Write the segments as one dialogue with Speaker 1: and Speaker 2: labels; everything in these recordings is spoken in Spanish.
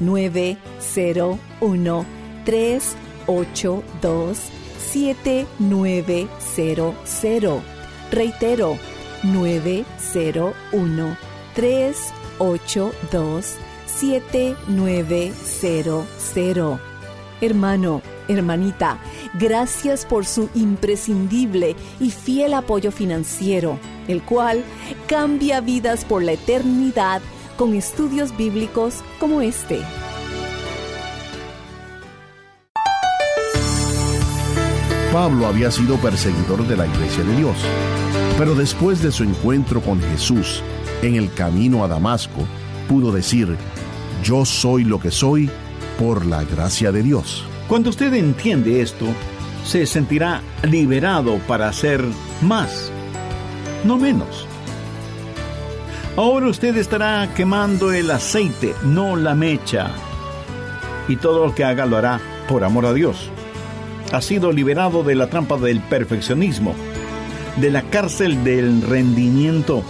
Speaker 1: 901-382-7900. Reitero, 901-382-7900. Hermano, hermanita, gracias por su imprescindible y fiel apoyo financiero, el cual cambia vidas por la eternidad con estudios bíblicos como este.
Speaker 2: Pablo había sido perseguidor de la iglesia de Dios, pero después de su encuentro con Jesús en el camino a Damasco, pudo decir, yo soy lo que soy por la gracia de Dios.
Speaker 3: Cuando usted entiende esto, se sentirá liberado para hacer más, no menos. Ahora usted estará quemando el aceite, no la mecha. Y todo lo que haga lo hará por amor a Dios. Ha sido liberado de la trampa del perfeccionismo, de la cárcel del rendimiento.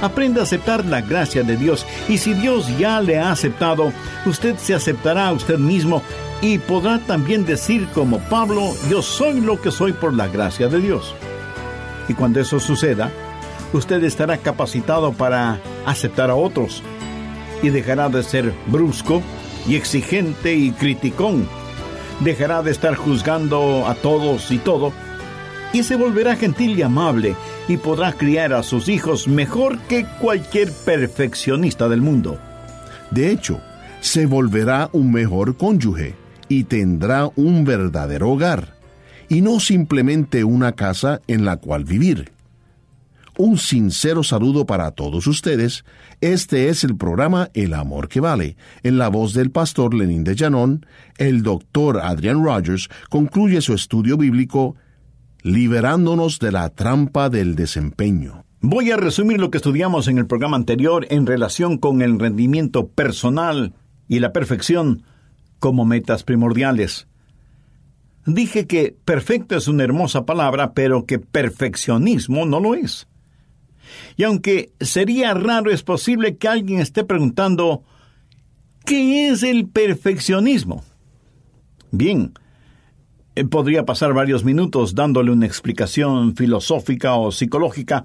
Speaker 3: Aprenda a aceptar la gracia de Dios y si Dios ya le ha aceptado, usted se aceptará a usted mismo y podrá también decir como Pablo, yo soy lo que soy por la gracia de Dios. Y cuando eso suceda, usted estará capacitado para aceptar a otros y dejará de ser brusco y exigente y criticón. Dejará de estar juzgando a todos y todo y se volverá gentil y amable y podrá criar a sus hijos mejor que cualquier perfeccionista del mundo.
Speaker 2: De hecho, se volverá un mejor cónyuge y tendrá un verdadero hogar, y no simplemente una casa en la cual vivir. Un sincero saludo para todos ustedes. Este es el programa El Amor que Vale. En la voz del pastor Lenín de Llanón, el doctor Adrian Rogers concluye su estudio bíblico liberándonos de la trampa del desempeño.
Speaker 3: Voy a resumir lo que estudiamos en el programa anterior en relación con el rendimiento personal y la perfección como metas primordiales. Dije que perfecto es una hermosa palabra, pero que perfeccionismo no lo es. Y aunque sería raro, es posible que alguien esté preguntando, ¿qué es el perfeccionismo? Bien, eh, podría pasar varios minutos dándole una explicación filosófica o psicológica,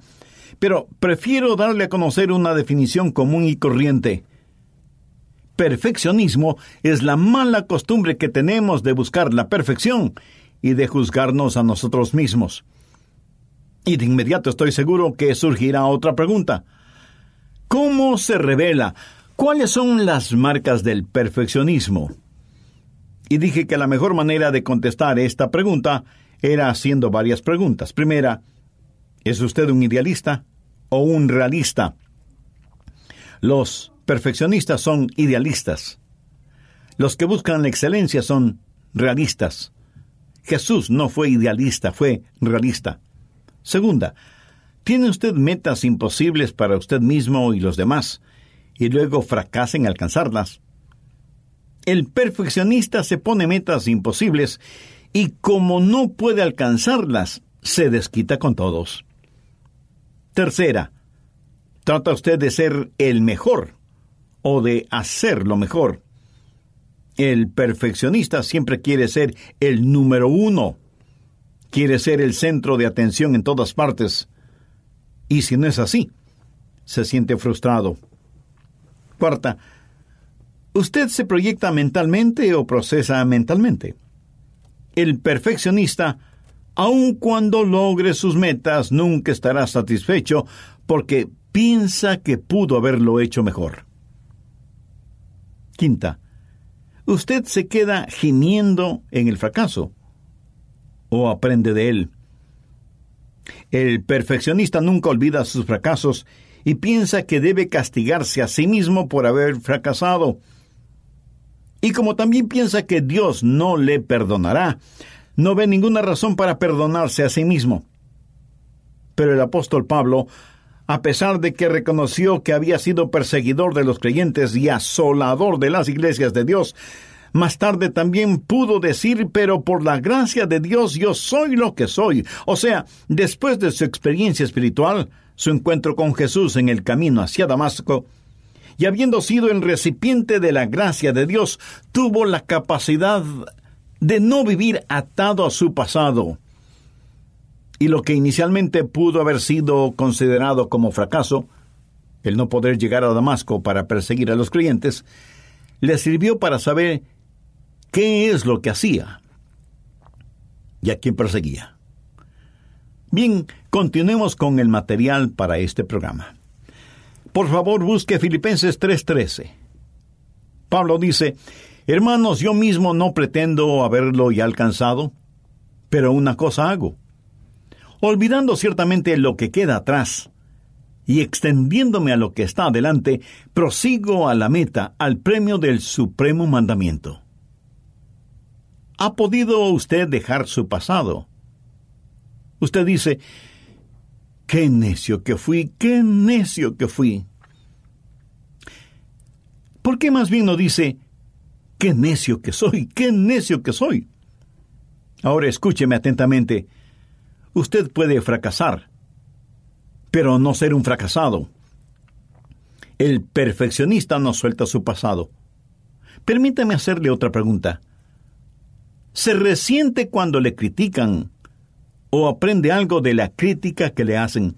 Speaker 3: pero prefiero darle a conocer una definición común y corriente perfeccionismo es la mala costumbre que tenemos de buscar la perfección y de juzgarnos a nosotros mismos. Y de inmediato estoy seguro que surgirá otra pregunta. ¿Cómo se revela? ¿Cuáles son las marcas del perfeccionismo? Y dije que la mejor manera de contestar esta pregunta era haciendo varias preguntas. Primera, ¿es usted un idealista o un realista? Los perfeccionistas son idealistas. Los que buscan la excelencia son realistas. Jesús no fue idealista, fue realista. Segunda, ¿tiene usted metas imposibles para usted mismo y los demás? y luego fracasa en alcanzarlas. El perfeccionista se pone metas imposibles y como no puede alcanzarlas, se desquita con todos. Tercera, trata usted de ser el mejor o de hacer lo mejor. El perfeccionista siempre quiere ser el número uno, quiere ser el centro de atención en todas partes. Y si no es así, se siente frustrado. Cuarta, ¿usted se proyecta mentalmente o procesa mentalmente? El perfeccionista, aun cuando logre sus metas, nunca estará satisfecho porque piensa que pudo haberlo hecho mejor. Quinta, usted se queda gimiendo en el fracaso o aprende de él. El perfeccionista nunca olvida sus fracasos y piensa que debe castigarse a sí mismo por haber fracasado. Y como también piensa que Dios no le perdonará, no ve ninguna razón para perdonarse a sí mismo. Pero el apóstol Pablo, a pesar de que reconoció que había sido perseguidor de los creyentes y asolador de las iglesias de Dios, más tarde también pudo decir, pero por la gracia de Dios yo soy lo que soy. O sea, después de su experiencia espiritual, su encuentro con Jesús en el camino hacia Damasco, y habiendo sido el recipiente de la gracia de Dios, tuvo la capacidad de no vivir atado a su pasado. Y lo que inicialmente pudo haber sido considerado como fracaso, el no poder llegar a Damasco para perseguir a los creyentes, le sirvió para saber qué es lo que hacía y a quién perseguía. Bien, continuemos con el material para este programa. Por favor, busque Filipenses 3:13. Pablo dice, Hermanos, yo mismo no pretendo haberlo ya alcanzado, pero una cosa hago. Olvidando ciertamente lo que queda atrás y extendiéndome a lo que está adelante, prosigo a la meta, al premio del supremo mandamiento. ¿Ha podido usted dejar su pasado? Usted dice, qué necio que fui, qué necio que fui. ¿Por qué más bien no dice, qué necio que soy, qué necio que soy? Ahora escúcheme atentamente. Usted puede fracasar, pero no ser un fracasado. El perfeccionista no suelta su pasado. Permítame hacerle otra pregunta. ¿Se resiente cuando le critican o aprende algo de la crítica que le hacen.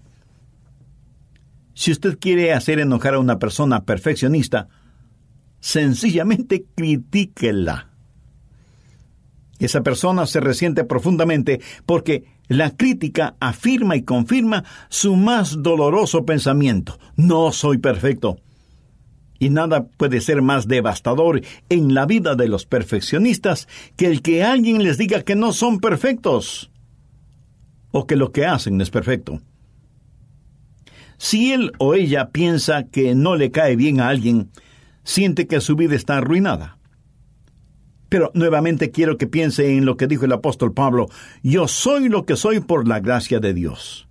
Speaker 3: Si usted quiere hacer enojar a una persona perfeccionista, sencillamente critíquela. Esa persona se resiente profundamente porque la crítica afirma y confirma su más doloroso pensamiento. No soy perfecto. Y nada puede ser más devastador en la vida de los perfeccionistas que el que alguien les diga que no son perfectos o que lo que hacen es perfecto. Si él o ella piensa que no le cae bien a alguien, siente que su vida está arruinada. Pero nuevamente quiero que piense en lo que dijo el apóstol Pablo, yo soy lo que soy por la gracia de Dios.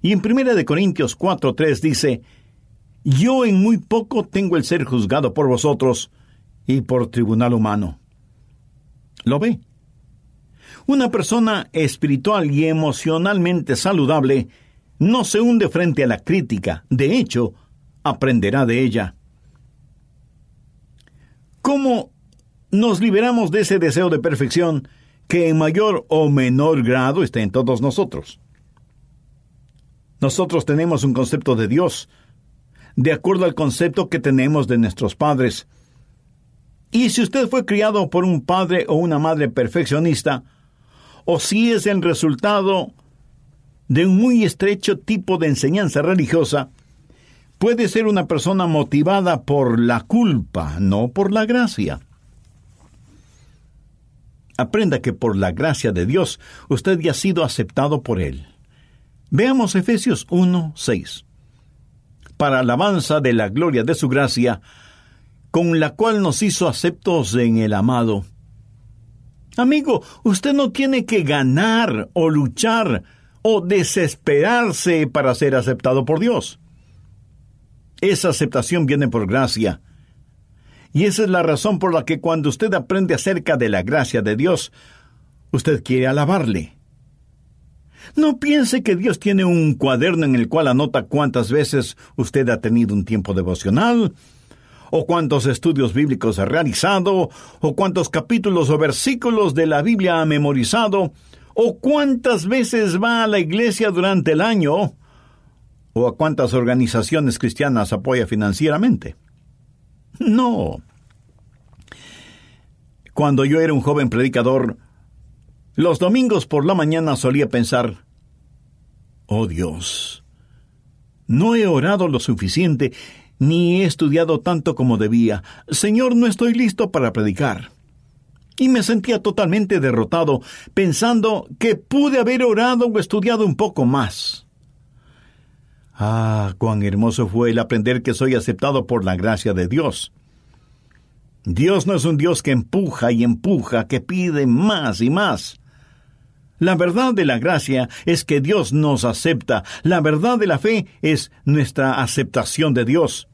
Speaker 3: Y en 1 Corintios 4:3 dice, yo en muy poco tengo el ser juzgado por vosotros y por tribunal humano. ¿Lo ve? Una persona espiritual y emocionalmente saludable no se hunde frente a la crítica, de hecho, aprenderá de ella. ¿Cómo nos liberamos de ese deseo de perfección que en mayor o menor grado está en todos nosotros? Nosotros tenemos un concepto de Dios, de acuerdo al concepto que tenemos de nuestros padres. Y si usted fue criado por un padre o una madre perfeccionista, o si es el resultado de un muy estrecho tipo de enseñanza religiosa, puede ser una persona motivada por la culpa, no por la gracia. Aprenda que por la gracia de Dios usted ya ha sido aceptado por Él. Veamos Efesios 1, 6. Para alabanza de la gloria de su gracia, con la cual nos hizo aceptos en el amado Amigo, usted no tiene que ganar o luchar o desesperarse para ser aceptado por Dios. Esa aceptación viene por gracia. Y esa es la razón por la que cuando usted aprende acerca de la gracia de Dios, usted quiere alabarle. No piense que Dios tiene un cuaderno en el cual anota cuántas veces usted ha tenido un tiempo devocional, o cuántos estudios bíblicos ha realizado, o cuántos capítulos o versículos de la Biblia ha memorizado, o cuántas veces va a la iglesia durante el año, o a cuántas organizaciones cristianas apoya financieramente. No. Cuando yo era un joven predicador, los domingos por la mañana solía pensar, oh Dios, no he orado lo suficiente ni he estudiado tanto como debía. Señor, no estoy listo para predicar. Y me sentía totalmente derrotado, pensando que pude haber orado o estudiado un poco más. Ah, cuán hermoso fue el aprender que soy aceptado por la gracia de Dios. Dios no es un Dios que empuja y empuja, que pide más y más. La verdad de la gracia es que Dios nos acepta. La verdad de la fe es nuestra aceptación de Dios.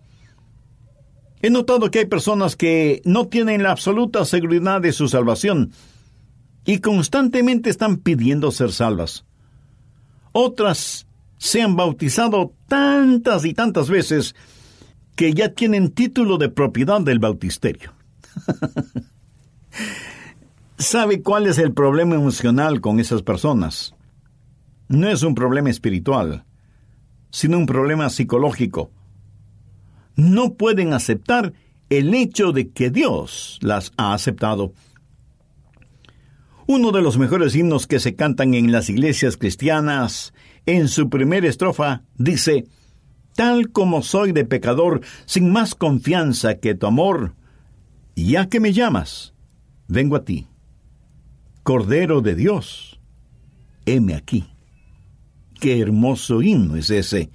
Speaker 3: He notado que hay personas que no tienen la absoluta seguridad de su salvación y constantemente están pidiendo ser salvas. Otras se han bautizado tantas y tantas veces que ya tienen título de propiedad del bautisterio. ¿Sabe cuál es el problema emocional con esas personas? No es un problema espiritual, sino un problema psicológico. No pueden aceptar el hecho de que Dios las ha aceptado. Uno de los mejores himnos que se cantan en las iglesias cristianas, en su primera estrofa, dice, Tal como soy de pecador, sin más confianza que tu amor, ya que me llamas, vengo a ti. Cordero de Dios, heme aquí. Qué hermoso himno es ese.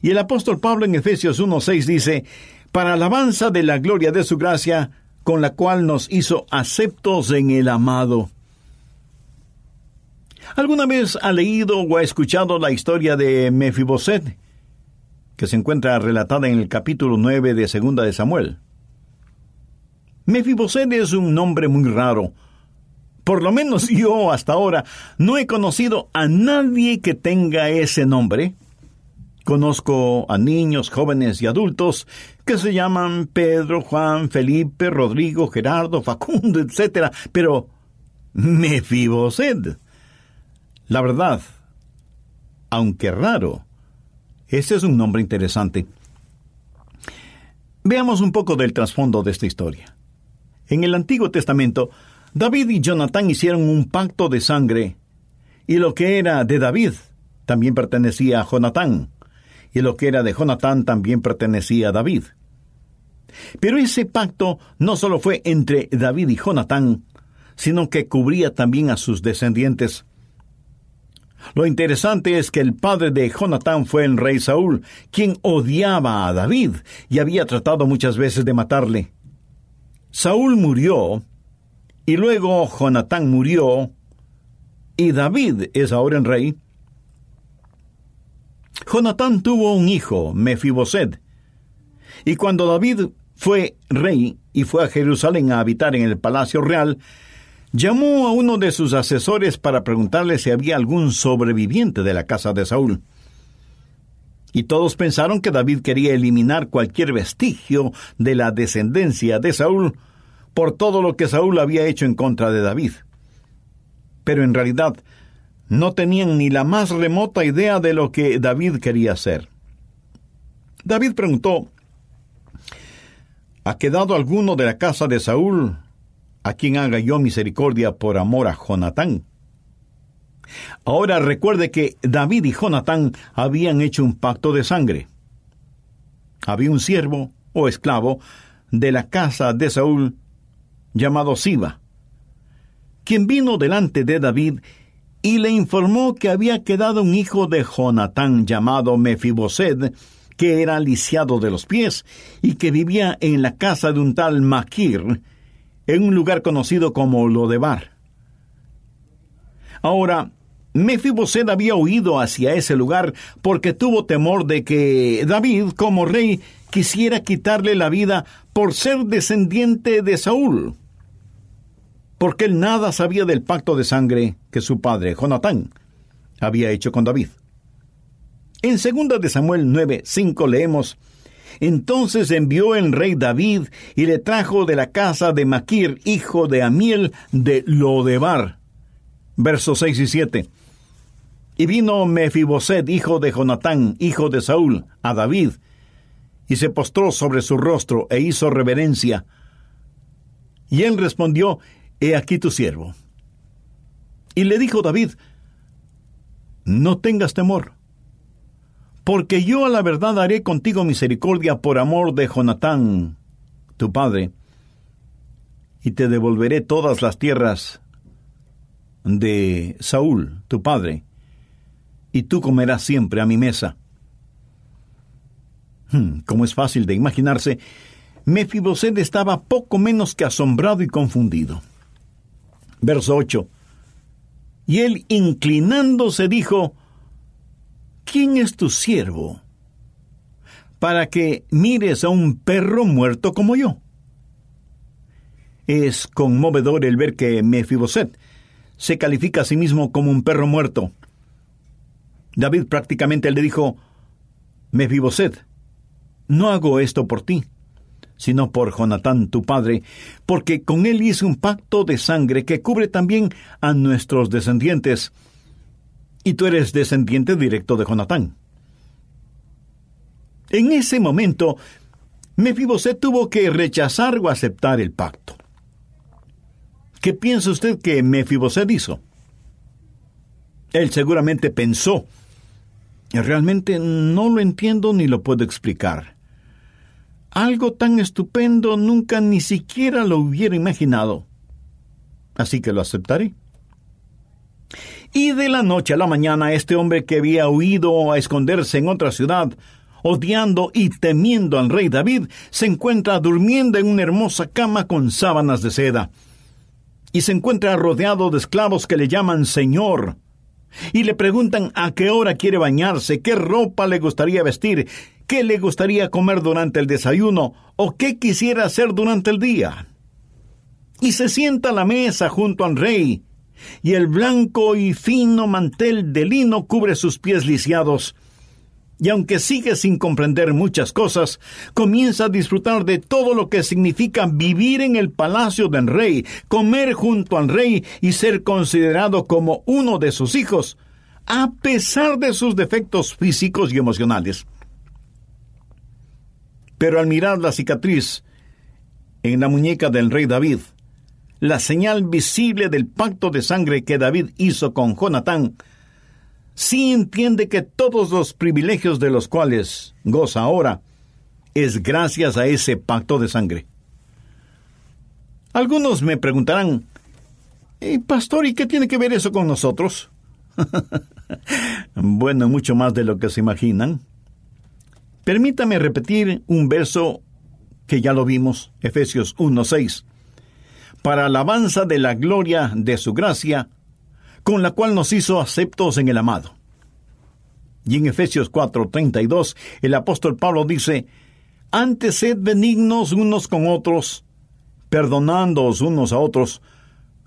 Speaker 3: Y el apóstol Pablo en Efesios 1.6 dice, para alabanza de la gloria de su gracia, con la cual nos hizo aceptos en el amado. ¿Alguna vez ha leído o ha escuchado la historia de Mefiboset, que se encuentra relatada en el capítulo 9 de Segunda de Samuel? Mefiboset es un nombre muy raro, por lo menos yo hasta ahora no he conocido a nadie que tenga ese nombre. Conozco a niños, jóvenes y adultos que se llaman Pedro, Juan, Felipe, Rodrigo, Gerardo, Facundo, etc. Pero Mefiboset. La verdad, aunque raro, ese es un nombre interesante. Veamos un poco del trasfondo de esta historia. En el Antiguo Testamento, David y Jonatán hicieron un pacto de sangre, y lo que era de David también pertenecía a Jonatán, y lo que era de Jonatán también pertenecía a David. Pero ese pacto no solo fue entre David y Jonatán, sino que cubría también a sus descendientes. Lo interesante es que el padre de Jonatán fue el rey Saúl, quien odiaba a David y había tratado muchas veces de matarle. Saúl murió y luego Jonatán murió, y David es ahora el rey. Jonatán tuvo un hijo, Mefiboset, y cuando David fue rey y fue a Jerusalén a habitar en el palacio real, llamó a uno de sus asesores para preguntarle si había algún sobreviviente de la casa de Saúl. Y todos pensaron que David quería eliminar cualquier vestigio de la descendencia de Saúl, por todo lo que Saúl había hecho en contra de David. Pero en realidad no tenían ni la más remota idea de lo que David quería hacer. David preguntó, ¿Ha quedado alguno de la casa de Saúl a quien haga yo misericordia por amor a Jonatán? Ahora recuerde que David y Jonatán habían hecho un pacto de sangre. Había un siervo o esclavo de la casa de Saúl llamado Siba, quien vino delante de David y le informó que había quedado un hijo de Jonatán llamado Mefiboset, que era lisiado de los pies y que vivía en la casa de un tal Maquir, en un lugar conocido como Lodebar. Ahora, Mefiboset había huido hacia ese lugar porque tuvo temor de que David, como rey, quisiera quitarle la vida por ser descendiente de Saúl. Porque él nada sabía del pacto de sangre que su padre, Jonatán, había hecho con David. En 2 de Samuel 9, 5 leemos, Entonces envió el rey David y le trajo de la casa de Maquir, hijo de Amiel, de Lodebar. Versos 6 y 7. Y vino Mefiboset, hijo de Jonatán, hijo de Saúl, a David, y se postró sobre su rostro e hizo reverencia. Y él respondió, He aquí tu siervo. Y le dijo David, No tengas temor, porque yo a la verdad haré contigo misericordia por amor de Jonatán, tu padre, y te devolveré todas las tierras de Saúl, tu padre, y tú comerás siempre a mi mesa. Hmm, como es fácil de imaginarse, Mefiboset estaba poco menos que asombrado y confundido. Verso 8. Y él, inclinándose, dijo, ¿quién es tu siervo? Para que mires a un perro muerto como yo. Es conmovedor el ver que Mefiboset se califica a sí mismo como un perro muerto. David prácticamente le dijo, Mefiboset, no hago esto por ti, sino por Jonatán tu padre, porque con él hice un pacto de sangre que cubre también a nuestros descendientes, y tú eres descendiente directo de Jonatán. En ese momento, Mefiboset tuvo que rechazar o aceptar el pacto. ¿Qué piensa usted que Mefiboset hizo? Él seguramente pensó Realmente no lo entiendo ni lo puedo explicar. Algo tan estupendo nunca ni siquiera lo hubiera imaginado. Así que lo aceptaré. Y de la noche a la mañana este hombre que había huido a esconderse en otra ciudad, odiando y temiendo al rey David, se encuentra durmiendo en una hermosa cama con sábanas de seda. Y se encuentra rodeado de esclavos que le llaman Señor, y le preguntan a qué hora quiere bañarse, qué ropa le gustaría vestir, qué le gustaría comer durante el desayuno o qué quisiera hacer durante el día. Y se sienta a la mesa junto al rey, y el blanco y fino mantel de lino cubre sus pies lisiados, y aunque sigue sin comprender muchas cosas, comienza a disfrutar de todo lo que significa vivir en el palacio del rey, comer junto al rey y ser considerado como uno de sus hijos, a pesar de sus defectos físicos y emocionales. Pero al mirar la cicatriz en la muñeca del rey David, la señal visible del pacto de sangre que David hizo con Jonatán, sí entiende que todos los privilegios de los cuales goza ahora es gracias a ese pacto de sangre. Algunos me preguntarán, eh, Pastor, ¿y qué tiene que ver eso con nosotros? bueno, mucho más de lo que se imaginan. Permítame repetir un verso que ya lo vimos, Efesios 1.6. Para alabanza de la gloria de su gracia, con la cual nos hizo aceptos en el amado. Y en Efesios 4:32 el apóstol Pablo dice, antes sed benignos unos con otros, perdonándoos unos a otros,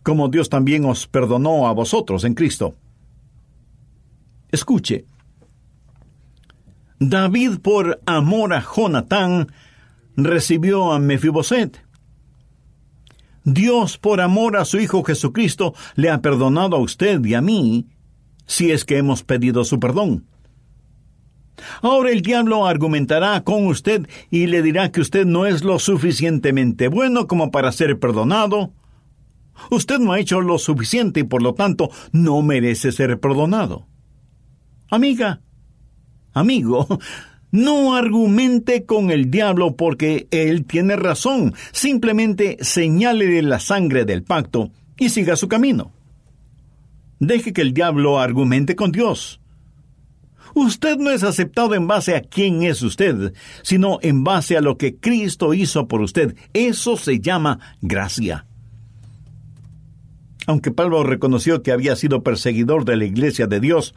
Speaker 3: como Dios también os perdonó a vosotros en Cristo. Escuche, David por amor a Jonatán recibió a Mefiboset. Dios, por amor a su Hijo Jesucristo, le ha perdonado a usted y a mí, si es que hemos pedido su perdón. Ahora el diablo argumentará con usted y le dirá que usted no es lo suficientemente bueno como para ser perdonado. Usted no ha hecho lo suficiente y por lo tanto no merece ser perdonado. Amiga, amigo, no argumente con el diablo porque él tiene razón. Simplemente señálele la sangre del pacto y siga su camino. Deje que el diablo argumente con Dios. Usted no es aceptado en base a quién es usted, sino en base a lo que Cristo hizo por usted. Eso se llama gracia. Aunque Pablo reconoció que había sido perseguidor de la iglesia de Dios,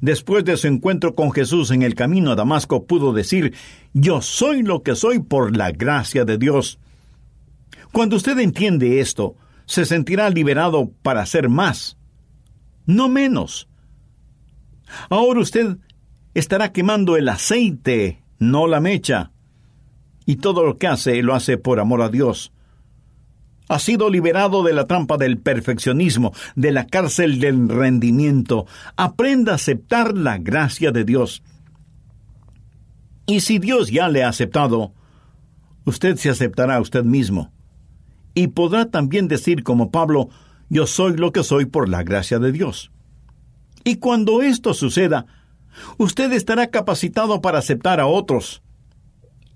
Speaker 3: después de su encuentro con Jesús en el camino a Damasco, pudo decir, yo soy lo que soy por la gracia de Dios. Cuando usted entiende esto, se sentirá liberado para hacer más, no menos. Ahora usted estará quemando el aceite, no la mecha. Y todo lo que hace lo hace por amor a Dios. Ha sido liberado de la trampa del perfeccionismo, de la cárcel del rendimiento. Aprenda a aceptar la gracia de Dios. Y si Dios ya le ha aceptado, usted se aceptará a usted mismo. Y podrá también decir como Pablo, yo soy lo que soy por la gracia de Dios. Y cuando esto suceda, usted estará capacitado para aceptar a otros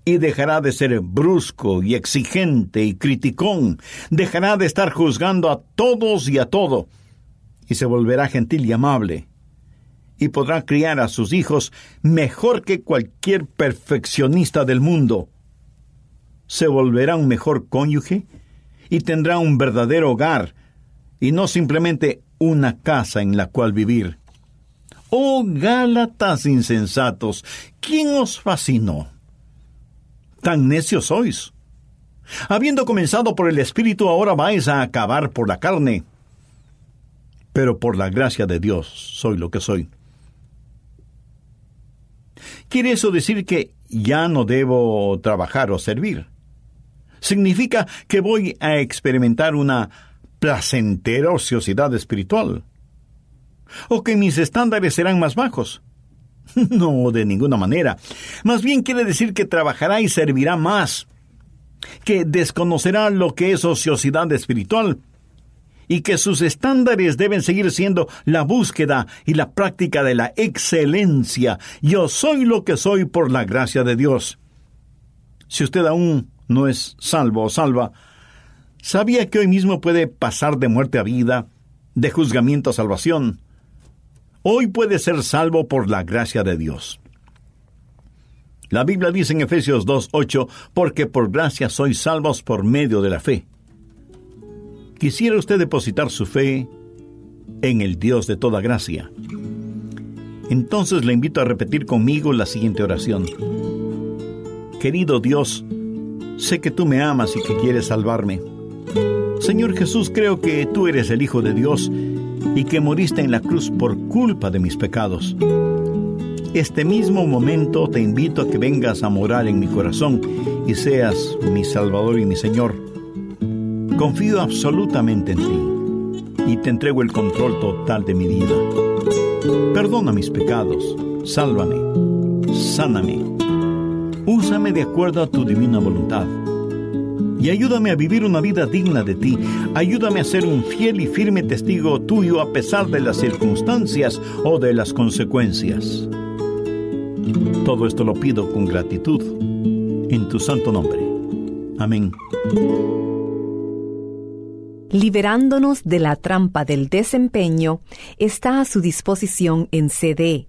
Speaker 3: y dejará de ser brusco y exigente y criticón, dejará de estar juzgando a todos y a todo, y se volverá gentil y amable, y podrá criar a sus hijos mejor que cualquier perfeccionista del mundo. Se volverá un mejor cónyuge y tendrá un verdadero hogar, y no simplemente una casa en la cual vivir. Oh Gálatas insensatos, ¿quién os fascinó? Tan necios sois. Habiendo comenzado por el Espíritu, ahora vais a acabar por la carne. Pero por la gracia de Dios soy lo que soy. ¿Quiere eso decir que ya no debo trabajar o servir? Significa que voy a experimentar una placentera ociosidad espiritual o que mis estándares serán más bajos. No, de ninguna manera. Más bien quiere decir que trabajará y servirá más, que desconocerá lo que es ociosidad espiritual y que sus estándares deben seguir siendo la búsqueda y la práctica de la excelencia. Yo soy lo que soy por la gracia de Dios. Si usted aún no es salvo o salva, ¿sabía que hoy mismo puede pasar de muerte a vida, de juzgamiento a salvación? Hoy puede ser salvo por la gracia de Dios. La Biblia dice en Efesios 2.8, porque por gracia sois salvos por medio de la fe. Quisiera usted depositar su fe en el Dios de toda gracia. Entonces le invito a repetir conmigo la siguiente oración. Querido Dios, sé que tú me amas y que quieres salvarme. Señor Jesús, creo que tú eres el Hijo de Dios y que moriste en la cruz por culpa de mis pecados. Este mismo momento te invito a que vengas a morar en mi corazón y seas mi Salvador y mi Señor. Confío absolutamente en ti y te entrego el control total de mi vida. Perdona mis pecados, sálvame, sáname, úsame de acuerdo a tu divina voluntad y ayúdame a vivir una vida digna de ti. Ayúdame a ser un fiel y firme testigo tuyo a pesar de las circunstancias o de las consecuencias. Todo esto lo pido con gratitud en tu santo nombre. Amén.
Speaker 1: Liberándonos de la trampa del desempeño está a su disposición en CD.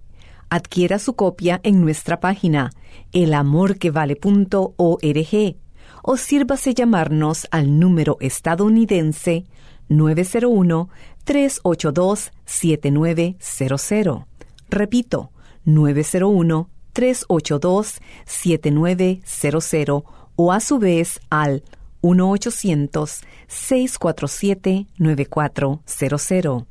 Speaker 1: Adquiera su copia en nuestra página elamorquevale.org o sírvase llamarnos al número estadounidense 901-382-7900. Repito, 901-382-7900 o a su vez al 1-800-647-9400.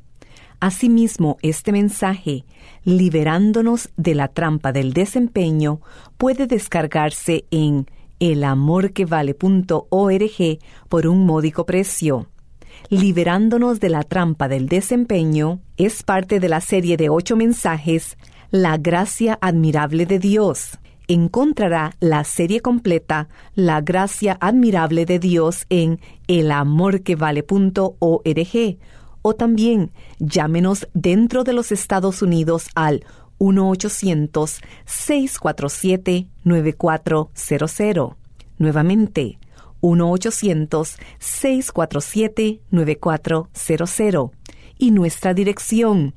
Speaker 1: Asimismo, este mensaje, liberándonos de la trampa del desempeño, puede descargarse en elamorquevale.org por un módico precio. Liberándonos de la trampa del desempeño es parte de la serie de ocho mensajes La gracia admirable de Dios. Encontrará la serie completa La gracia admirable de Dios en elamorquevale.org o también llámenos dentro de los Estados Unidos al 1-800-647-9400. Nuevamente, 1-800-647-9400. Y nuestra dirección,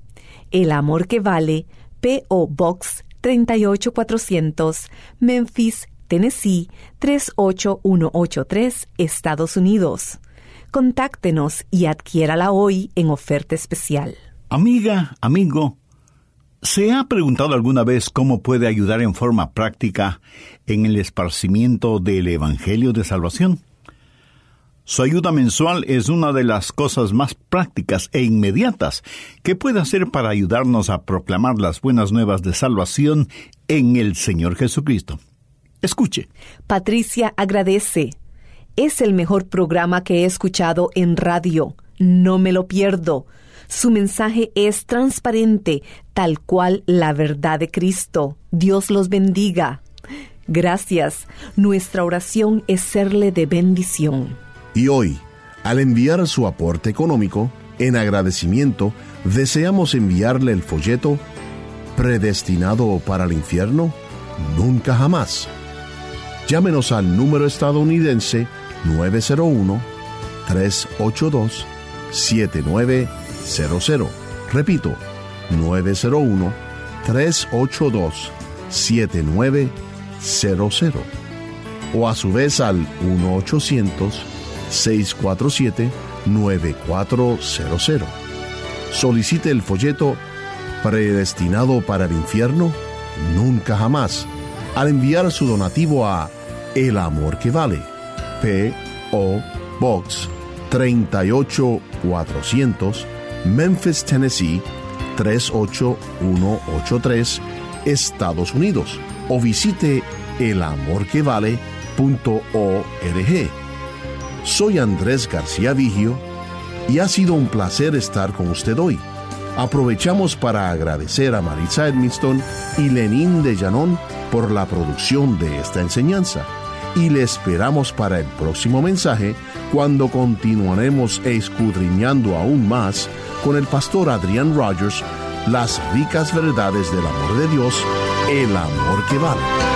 Speaker 1: El Amor que Vale, P.O. Box 38400, Memphis, Tennessee 38183, Estados Unidos contáctenos y adquiérala hoy en oferta especial.
Speaker 3: Amiga, amigo, ¿se ha preguntado alguna vez cómo puede ayudar en forma práctica en el esparcimiento del Evangelio de Salvación? Su ayuda mensual es una de las cosas más prácticas e inmediatas que puede hacer para ayudarnos a proclamar las buenas nuevas de salvación en el Señor Jesucristo. Escuche.
Speaker 1: Patricia agradece. Es el mejor programa que he escuchado en radio. No me lo pierdo. Su mensaje es transparente, tal cual la verdad de Cristo. Dios los bendiga. Gracias. Nuestra oración es serle de bendición.
Speaker 2: Y hoy, al enviar su aporte económico, en agradecimiento, deseamos enviarle el folleto Predestinado para el infierno, nunca jamás. Llámenos al número estadounidense 901-382-7900. Repito, 901-382-7900. O a su vez al 1 800 647-9400. Solicite el folleto Predestinado para el Infierno, Nunca Jamás, al enviar su donativo a El Amor que Vale, P.O. Box 38400, Memphis, Tennessee 38183, Estados Unidos, o visite elamorquevale.org. Soy Andrés García Vigio y ha sido un placer estar con usted hoy. Aprovechamos para agradecer a Marisa Edmiston y Lenín de Llanón por la producción de esta enseñanza y le esperamos para el próximo mensaje cuando continuaremos escudriñando aún más con el pastor Adrián Rogers las ricas verdades del amor de Dios, el amor que vale.